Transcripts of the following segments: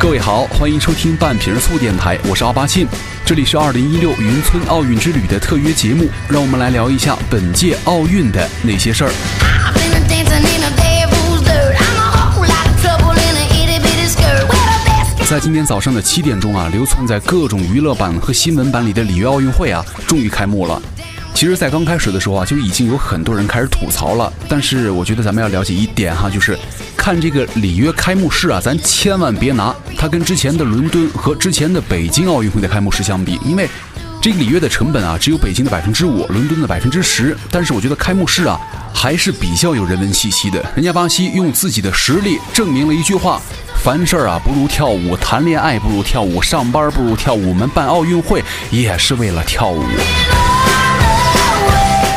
各位好，欢迎收听半瓶醋电台，我是奥巴庆，这里是二零一六云村奥运之旅的特约节目，让我们来聊一下本届奥运的那些事儿。在今天早上的七点钟啊，流窜在各种娱乐版和新闻版里的里约奥运会啊，终于开幕了。其实，在刚开始的时候啊，就已经有很多人开始吐槽了。但是，我觉得咱们要了解一点哈，就是看这个里约开幕式啊，咱千万别拿它跟之前的伦敦和之前的北京奥运会的开幕式相比，因为这个里约的成本啊，只有北京的百分之五，伦敦的百分之十。但是，我觉得开幕式啊，还是比较有人文气息的。人家巴西用自己的实力证明了一句话：凡事儿啊，不如跳舞；谈恋爱不如跳舞；上班不如跳舞。我们办奥运会也是为了跳舞。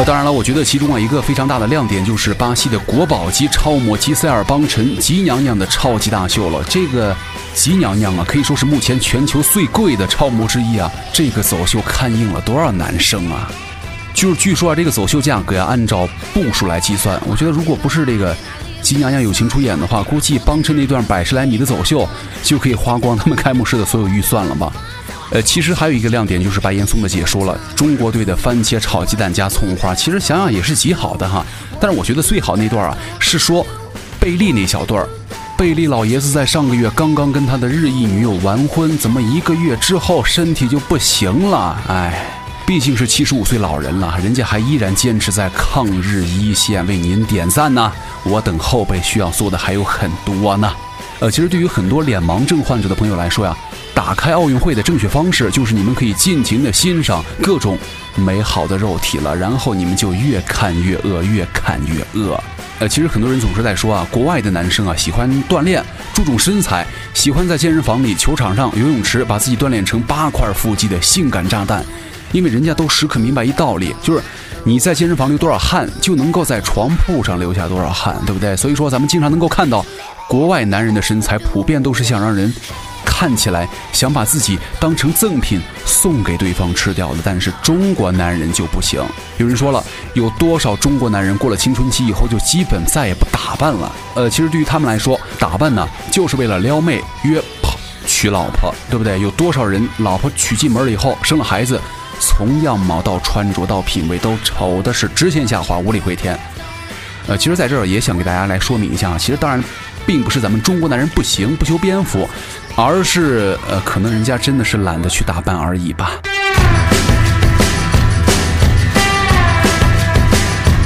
当然了，我觉得其中啊一个非常大的亮点就是巴西的国宝级超模吉塞尔邦辰吉娘娘的超级大秀了。这个吉娘娘啊，可以说是目前全球最贵的超模之一啊。这个走秀看应了多少男生啊？就是据说啊，这个走秀价格呀，按照步数来计算，我觉得如果不是这个吉娘娘友情出演的话，估计邦辰那段百十来米的走秀就可以花光他们开幕式的所有预算了吧。呃，其实还有一个亮点就是白岩松的解说了，中国队的番茄炒鸡蛋加葱花，其实想想也是极好的哈。但是我觉得最好那段啊，是说贝利那小段儿，贝利老爷子在上个月刚刚跟他的日裔女友完婚，怎么一个月之后身体就不行了？哎，毕竟是七十五岁老人了，人家还依然坚持在抗日一线为您点赞呢。我等后辈需要做的还有很多呢。呃，其实对于很多脸盲症患者的朋友来说呀。打开奥运会的正确方式就是你们可以尽情的欣赏各种美好的肉体了，然后你们就越看越饿，越看越饿。呃，其实很多人总是在说啊，国外的男生啊喜欢锻炼，注重身材，喜欢在健身房里、球场上、游泳池把自己锻炼成八块腹肌的性感炸弹，因为人家都时刻明白一道理，就是你在健身房流多少汗，就能够在床铺上留下多少汗，对不对？所以说，咱们经常能够看到国外男人的身材普遍都是想让人。看起来想把自己当成赠品送给对方吃掉的，但是中国男人就不行。有人说了，有多少中国男人过了青春期以后就基本再也不打扮了？呃，其实对于他们来说，打扮呢就是为了撩妹、约炮、娶老婆，对不对？有多少人老婆娶进门了以后生了孩子，从样貌到穿着到品味都丑的是直线下滑、无力回天。呃，其实在这儿也想给大家来说明一下，其实当然并不是咱们中国男人不行、不修边幅。而是呃，可能人家真的是懒得去打扮而已吧。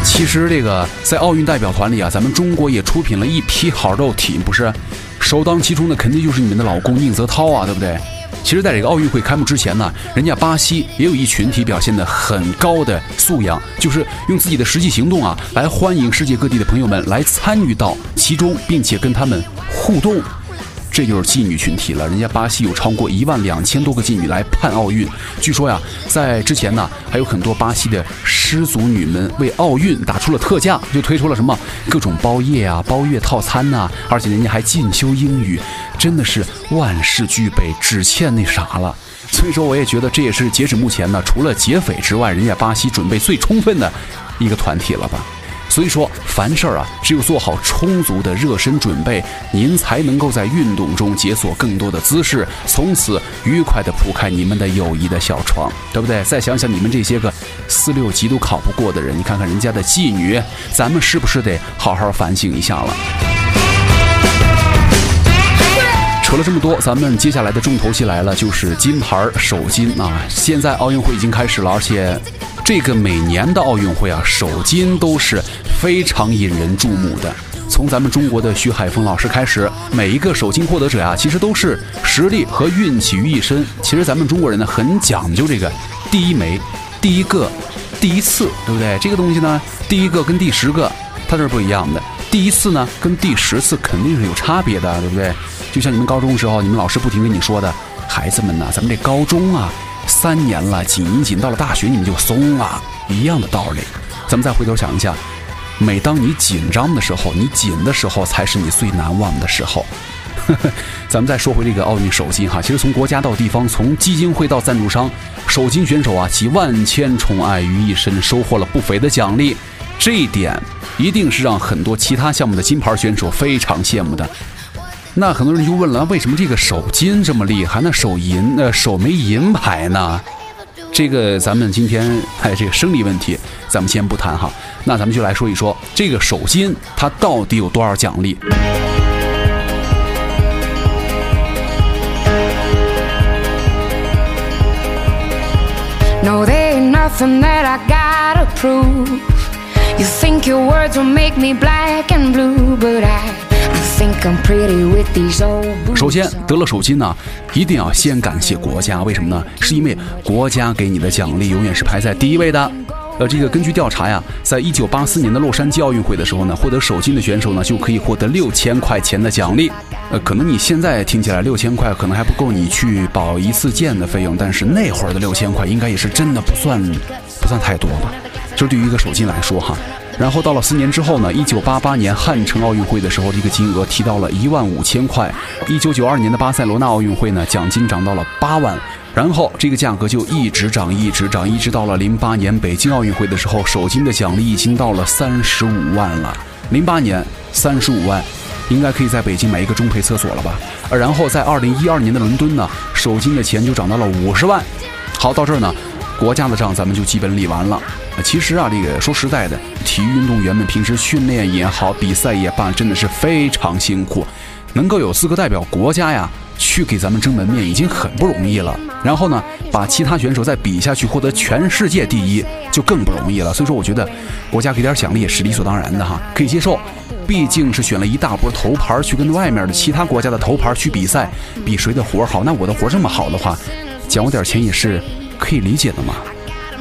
其实这个在奥运代表团里啊，咱们中国也出品了一批好肉体，不是？首当其冲的肯定就是你们的老公宁泽涛啊，对不对？其实，在这个奥运会开幕之前呢，人家巴西也有一群体表现的很高的素养，就是用自己的实际行动啊，来欢迎世界各地的朋友们来参与到其中，并且跟他们互动。这就是妓女群体了，人家巴西有超过一万两千多个妓女来盼奥运。据说呀，在之前呢，还有很多巴西的失足女们为奥运打出了特价，就推出了什么各种包夜啊、包月套餐呐，而且人家还进修英语，真的是万事俱备，只欠那啥了。所以说，我也觉得这也是截止目前呢，除了劫匪之外，人家巴西准备最充分的一个团体了吧。所以说，凡事儿啊，只有做好充足的热身准备，您才能够在运动中解锁更多的姿势，从此愉快地铺开你们的友谊的小床，对不对？再想想你们这些个四六级都考不过的人，你看看人家的妓女，咱们是不是得好好反省一下了？扯了这么多，咱们接下来的重头戏来了，就是金牌首金啊！现在奥运会已经开始了，而且。这个每年的奥运会啊，首金都是非常引人注目的。从咱们中国的徐海峰老师开始，每一个首金获得者啊，其实都是实力和运气于一身。其实咱们中国人呢，很讲究这个第一枚、第一个、第一次，对不对？这个东西呢，第一个跟第十个它是不一样的，第一次呢跟第十次肯定是有差别的，对不对？就像你们高中的时候，你们老师不停跟你说的，孩子们呢，咱们这高中啊。三年了，紧一紧，到了大学你们就松了，一样的道理。咱们再回头想一下，每当你紧张的时候，你紧的时候才是你最难忘的时候。咱们再说回这个奥运首金哈，其实从国家到地方，从基金会到赞助商，首金选手啊集万千宠爱于一身，收获了不菲的奖励。这一点一定是让很多其他项目的金牌选手非常羡慕的。那很多人就问了，为什么这个首金这么厉害，那首银呃首枚银牌呢？这个咱们今天哎这个生理问题咱们先不谈哈，那咱们就来说一说这个首金它到底有多少奖励。No, there ain't nothing that I gotta prove. You think your words will make me black and blue, but I, 首先得了首金呢，一定要先感谢国家，为什么呢？是因为国家给你的奖励永远是排在第一位的。呃，这个根据调查呀，在一九八四年的洛杉矶奥运会的时候呢，获得首金的选手呢，就可以获得六千块钱的奖励。呃，可能你现在听起来六千块可能还不够你去保一次剑的费用，但是那会儿的六千块应该也是真的不算不算太多吧？就对于一个首金来说哈。然后到了四年之后呢，一九八八年汉城奥运会的时候，这个金额提到了一万五千块。一九九二年的巴塞罗那奥运会呢，奖金涨到了八万。然后这个价格就一直涨，一直涨，一直到了零八年北京奥运会的时候，首金的奖励已经到了三十五万了。零八年三十五万，应该可以在北京买一个中配厕所了吧？呃，然后在二零一二年的伦敦呢，首金的钱就涨到了五十万。好，到这儿呢，国家的账咱们就基本理完了。其实啊，这个说实在的，体育运动员们平时训练也好，比赛也罢，真的是非常辛苦。能够有资格代表国家呀，去给咱们争门面，已经很不容易了。然后呢，把其他选手再比下去，获得全世界第一，就更不容易了。所以说，我觉得国家给点奖励也是理所当然的哈，可以接受。毕竟是选了一大波头牌去跟外面的其他国家的头牌去比赛，比谁的活好。那我的活这么好的话，奖我点钱也是可以理解的嘛。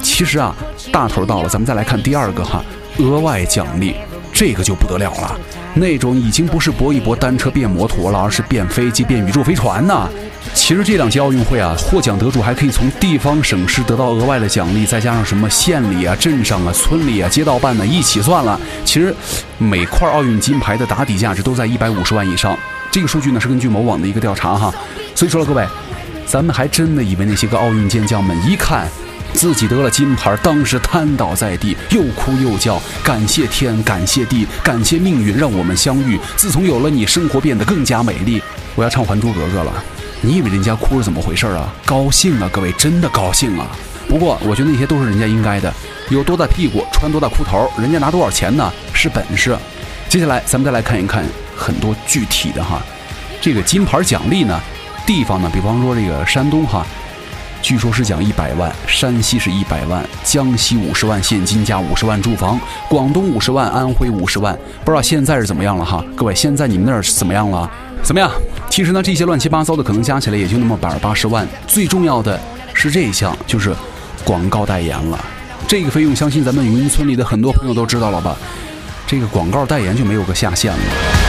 其实啊，大头到了，咱们再来看第二个哈，额外奖励，这个就不得了了。那种已经不是搏一搏单车变摩托了，而是变飞机、变宇宙飞船呐。其实这两届奥运会啊，获奖得主还可以从地方省市得到额外的奖励，再加上什么县里啊、镇上啊、村里啊、街道办呢，一起算了，其实每块奥运金牌的打底价值都在一百五十万以上。这个数据呢是根据某网的一个调查哈。所以说了，各位，咱们还真的以为那些个奥运健将们一看。自己得了金牌，当时瘫倒在地，又哭又叫，感谢天，感谢地，感谢命运让我们相遇。自从有了你，生活变得更加美丽。我要唱《还珠格格》了，你以为人家哭是怎么回事啊？高兴啊，各位，真的高兴啊！不过我觉得那些都是人家应该的，有多大屁股穿多大裤头，人家拿多少钱呢？是本事。接下来咱们再来看一看很多具体的哈，这个金牌奖励呢，地方呢，比方说这个山东哈。据说是奖一百万，山西是一百万，江西五十万现金加五十万住房，广东五十万，安徽五十万，不知道现在是怎么样了哈？各位，现在你们那儿是怎么样了？怎么样？其实呢，这些乱七八糟的可能加起来也就那么百八十万。最重要的是这一项，就是广告代言了。这个费用，相信咱们云云村里的很多朋友都知道了吧？这个广告代言就没有个下限了。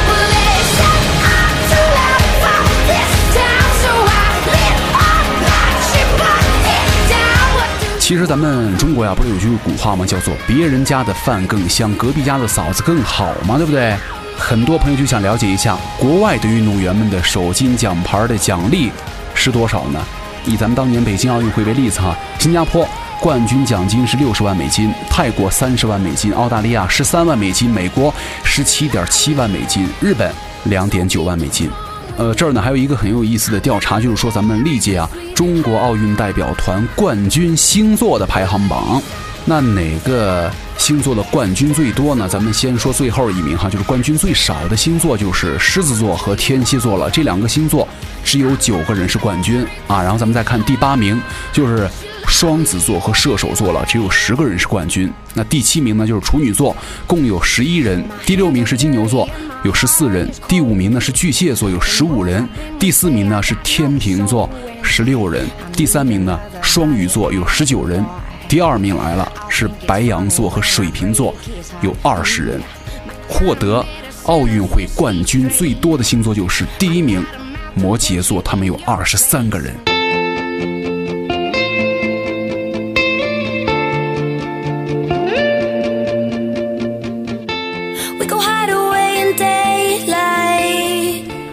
其实咱们中国呀，不是有句古话吗？叫做“别人家的饭更香，隔壁家的嫂子更好”嘛，对不对？很多朋友就想了解一下国外的运动员们的首金奖牌的奖励是多少呢？以咱们当年北京奥运会为例子哈，新加坡冠军奖金是六十万美金，泰国三十万美金，澳大利亚十三万美金，美国十七点七万美金，日本两点九万美金。呃，这儿呢还有一个很有意思的调查，就是说咱们历届啊中国奥运代表团冠军星座的排行榜。那哪个星座的冠军最多呢？咱们先说最后一名哈，就是冠军最少的星座就是狮子座和天蝎座了。这两个星座只有九个人是冠军啊。然后咱们再看第八名，就是双子座和射手座了，只有十个人是冠军。那第七名呢就是处女座，共有十一人。第六名是金牛座，有十四人。第五名呢是巨蟹座，有十五人。第四名呢是天平座，十六人。第三名呢双鱼座有十九人。第二名来了，是白羊座和水瓶座，有二十人。获得奥运会冠军最多的星座就是第一名，摩羯座，他们有二十三个人。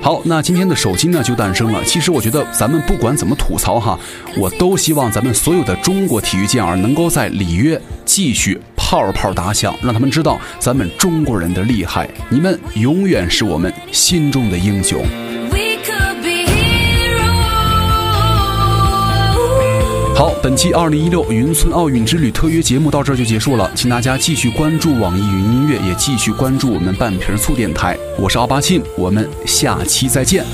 好，那今天的手机呢就诞生了。其实我觉得咱们不管怎么吐槽哈，我都希望咱们所有的中国体育健儿能够在里约继续泡泡打响，让他们知道咱们中国人的厉害。你们永远是我们心中的英雄。本期二零一六云村奥运之旅特约节目到这就结束了，请大家继续关注网易云音乐，也继续关注我们半瓶醋电台。我是奥巴庆，我们下期再见。